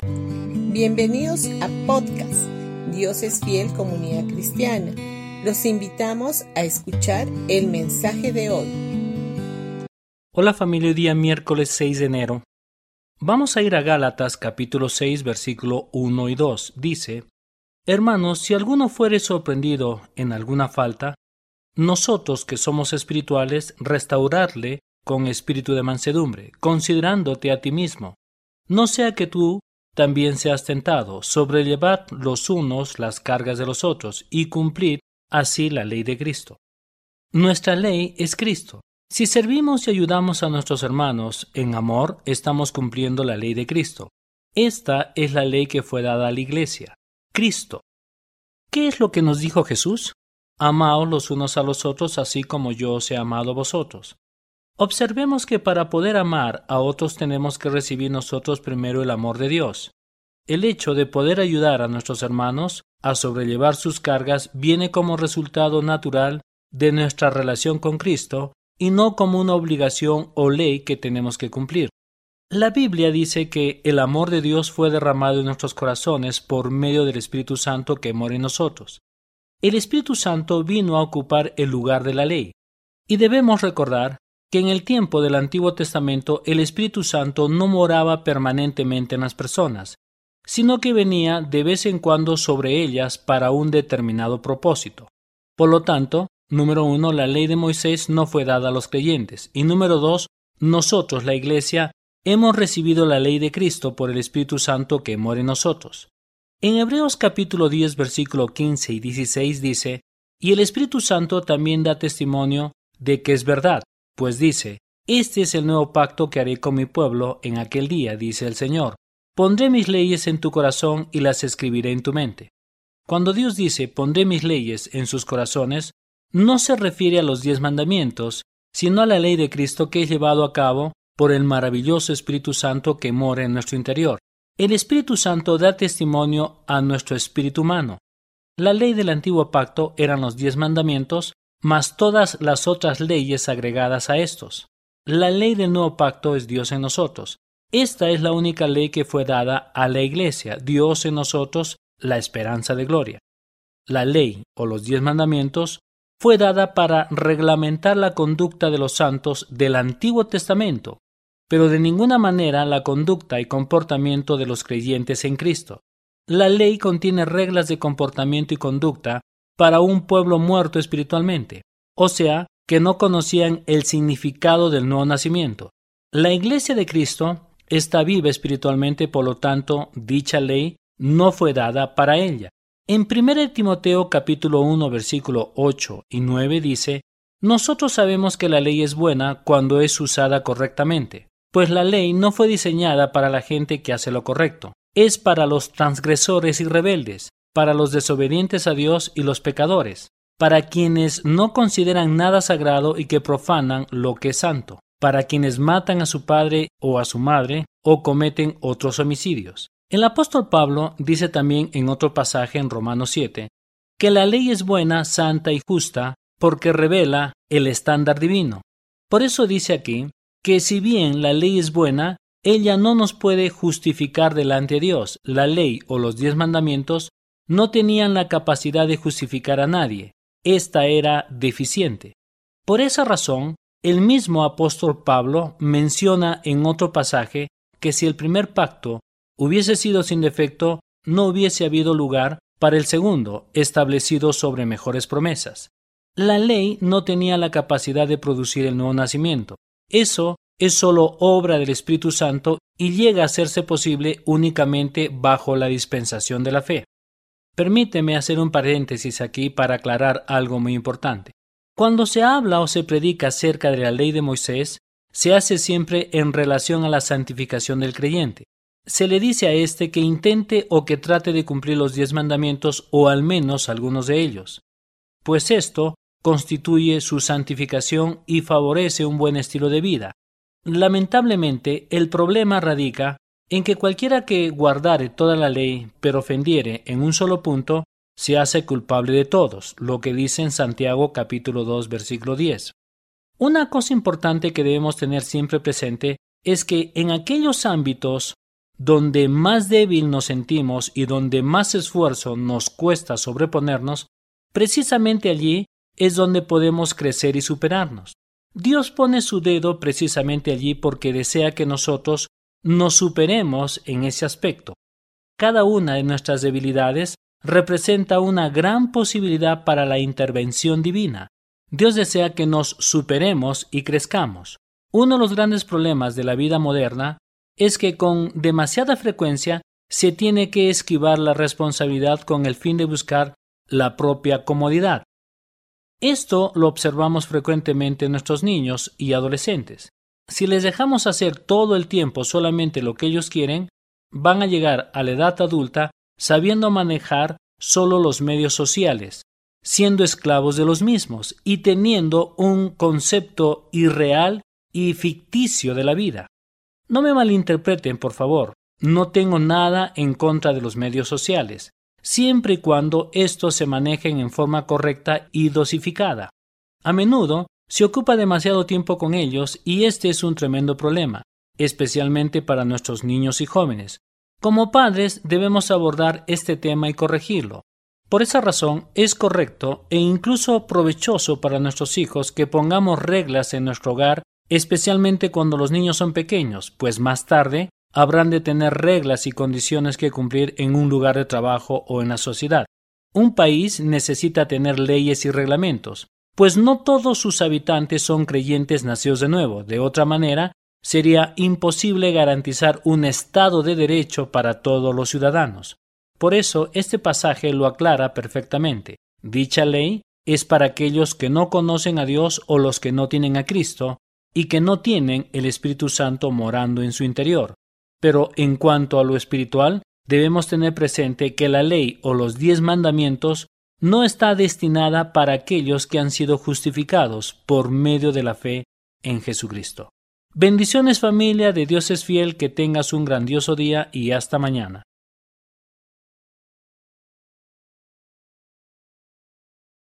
Bienvenidos a podcast Dios es fiel comunidad cristiana. Los invitamos a escuchar el mensaje de hoy. Hola familia, día miércoles 6 de enero. Vamos a ir a Gálatas capítulo 6 versículo 1 y 2. Dice, Hermanos, si alguno fuere sorprendido en alguna falta, nosotros que somos espirituales, restaurarle con espíritu de mansedumbre, considerándote a ti mismo. No sea que tú también seas tentado, sobrellevad los unos las cargas de los otros y cumplid así la ley de Cristo. Nuestra ley es Cristo. Si servimos y ayudamos a nuestros hermanos en amor, estamos cumpliendo la ley de Cristo. Esta es la ley que fue dada a la Iglesia. Cristo. ¿Qué es lo que nos dijo Jesús? Amaos los unos a los otros así como yo os he amado a vosotros. Observemos que para poder amar a otros tenemos que recibir nosotros primero el amor de Dios. El hecho de poder ayudar a nuestros hermanos a sobrellevar sus cargas viene como resultado natural de nuestra relación con Cristo y no como una obligación o ley que tenemos que cumplir. La Biblia dice que el amor de Dios fue derramado en nuestros corazones por medio del Espíritu Santo que mora en nosotros. El Espíritu Santo vino a ocupar el lugar de la ley. Y debemos recordar que en el tiempo del Antiguo Testamento el Espíritu Santo no moraba permanentemente en las personas, sino que venía de vez en cuando sobre ellas para un determinado propósito. Por lo tanto, número uno, la ley de Moisés no fue dada a los creyentes, y número dos, nosotros, la Iglesia, hemos recibido la ley de Cristo por el Espíritu Santo que mora en nosotros. En Hebreos capítulo 10 versículo 15 y 16 dice, y el Espíritu Santo también da testimonio de que es verdad, pues dice, Este es el nuevo pacto que haré con mi pueblo en aquel día, dice el Señor. Pondré mis leyes en tu corazón y las escribiré en tu mente. Cuando Dios dice pondré mis leyes en sus corazones, no se refiere a los diez mandamientos, sino a la ley de Cristo que es llevado a cabo por el maravilloso Espíritu Santo que mora en nuestro interior. El Espíritu Santo da testimonio a nuestro espíritu humano. La ley del antiguo pacto eran los diez mandamientos, más todas las otras leyes agregadas a estos. La ley del nuevo pacto es Dios en nosotros. Esta es la única ley que fue dada a la Iglesia, Dios en nosotros, la esperanza de gloria. La ley, o los diez mandamientos, fue dada para reglamentar la conducta de los santos del Antiguo Testamento, pero de ninguna manera la conducta y comportamiento de los creyentes en Cristo. La ley contiene reglas de comportamiento y conducta para un pueblo muerto espiritualmente, o sea, que no conocían el significado del nuevo nacimiento. La Iglesia de Cristo está viva espiritualmente, por lo tanto, dicha ley no fue dada para ella. En 1 Timoteo capítulo 1 versículo 8 y 9 dice, Nosotros sabemos que la ley es buena cuando es usada correctamente, pues la ley no fue diseñada para la gente que hace lo correcto, es para los transgresores y rebeldes, para los desobedientes a Dios y los pecadores, para quienes no consideran nada sagrado y que profanan lo que es santo, para quienes matan a su padre o a su madre o cometen otros homicidios. El apóstol Pablo dice también en otro pasaje en Romanos 7 que la ley es buena, santa y justa porque revela el estándar divino. Por eso dice aquí que si bien la ley es buena, ella no nos puede justificar delante de Dios. La ley o los diez mandamientos no tenían la capacidad de justificar a nadie. Esta era deficiente. Por esa razón, el mismo apóstol Pablo menciona en otro pasaje que si el primer pacto hubiese sido sin defecto, no hubiese habido lugar para el segundo, establecido sobre mejores promesas. La ley no tenía la capacidad de producir el nuevo nacimiento. Eso es sólo obra del Espíritu Santo y llega a hacerse posible únicamente bajo la dispensación de la fe. Permíteme hacer un paréntesis aquí para aclarar algo muy importante. Cuando se habla o se predica acerca de la ley de Moisés, se hace siempre en relación a la santificación del creyente. Se le dice a éste que intente o que trate de cumplir los diez mandamientos o al menos algunos de ellos, pues esto constituye su santificación y favorece un buen estilo de vida. Lamentablemente, el problema radica en que cualquiera que guardare toda la ley, pero ofendiere en un solo punto, se hace culpable de todos, lo que dice en Santiago capítulo 2 versículo 10. Una cosa importante que debemos tener siempre presente es que en aquellos ámbitos donde más débil nos sentimos y donde más esfuerzo nos cuesta sobreponernos, precisamente allí es donde podemos crecer y superarnos. Dios pone su dedo precisamente allí porque desea que nosotros nos superemos en ese aspecto. Cada una de nuestras debilidades representa una gran posibilidad para la intervención divina. Dios desea que nos superemos y crezcamos. Uno de los grandes problemas de la vida moderna es que con demasiada frecuencia se tiene que esquivar la responsabilidad con el fin de buscar la propia comodidad. Esto lo observamos frecuentemente en nuestros niños y adolescentes. Si les dejamos hacer todo el tiempo solamente lo que ellos quieren, van a llegar a la edad adulta sabiendo manejar solo los medios sociales, siendo esclavos de los mismos y teniendo un concepto irreal y ficticio de la vida. No me malinterpreten, por favor, no tengo nada en contra de los medios sociales, siempre y cuando estos se manejen en forma correcta y dosificada. A menudo se ocupa demasiado tiempo con ellos y este es un tremendo problema, especialmente para nuestros niños y jóvenes, como padres debemos abordar este tema y corregirlo. Por esa razón es correcto e incluso provechoso para nuestros hijos que pongamos reglas en nuestro hogar, especialmente cuando los niños son pequeños, pues más tarde habrán de tener reglas y condiciones que cumplir en un lugar de trabajo o en la sociedad. Un país necesita tener leyes y reglamentos, pues no todos sus habitantes son creyentes nacidos de nuevo. De otra manera, sería imposible garantizar un Estado de Derecho para todos los ciudadanos. Por eso este pasaje lo aclara perfectamente. Dicha ley es para aquellos que no conocen a Dios o los que no tienen a Cristo y que no tienen el Espíritu Santo morando en su interior. Pero en cuanto a lo espiritual, debemos tener presente que la ley o los diez mandamientos no está destinada para aquellos que han sido justificados por medio de la fe en Jesucristo. Bendiciones familia de Dios es fiel, que tengas un grandioso día y hasta mañana.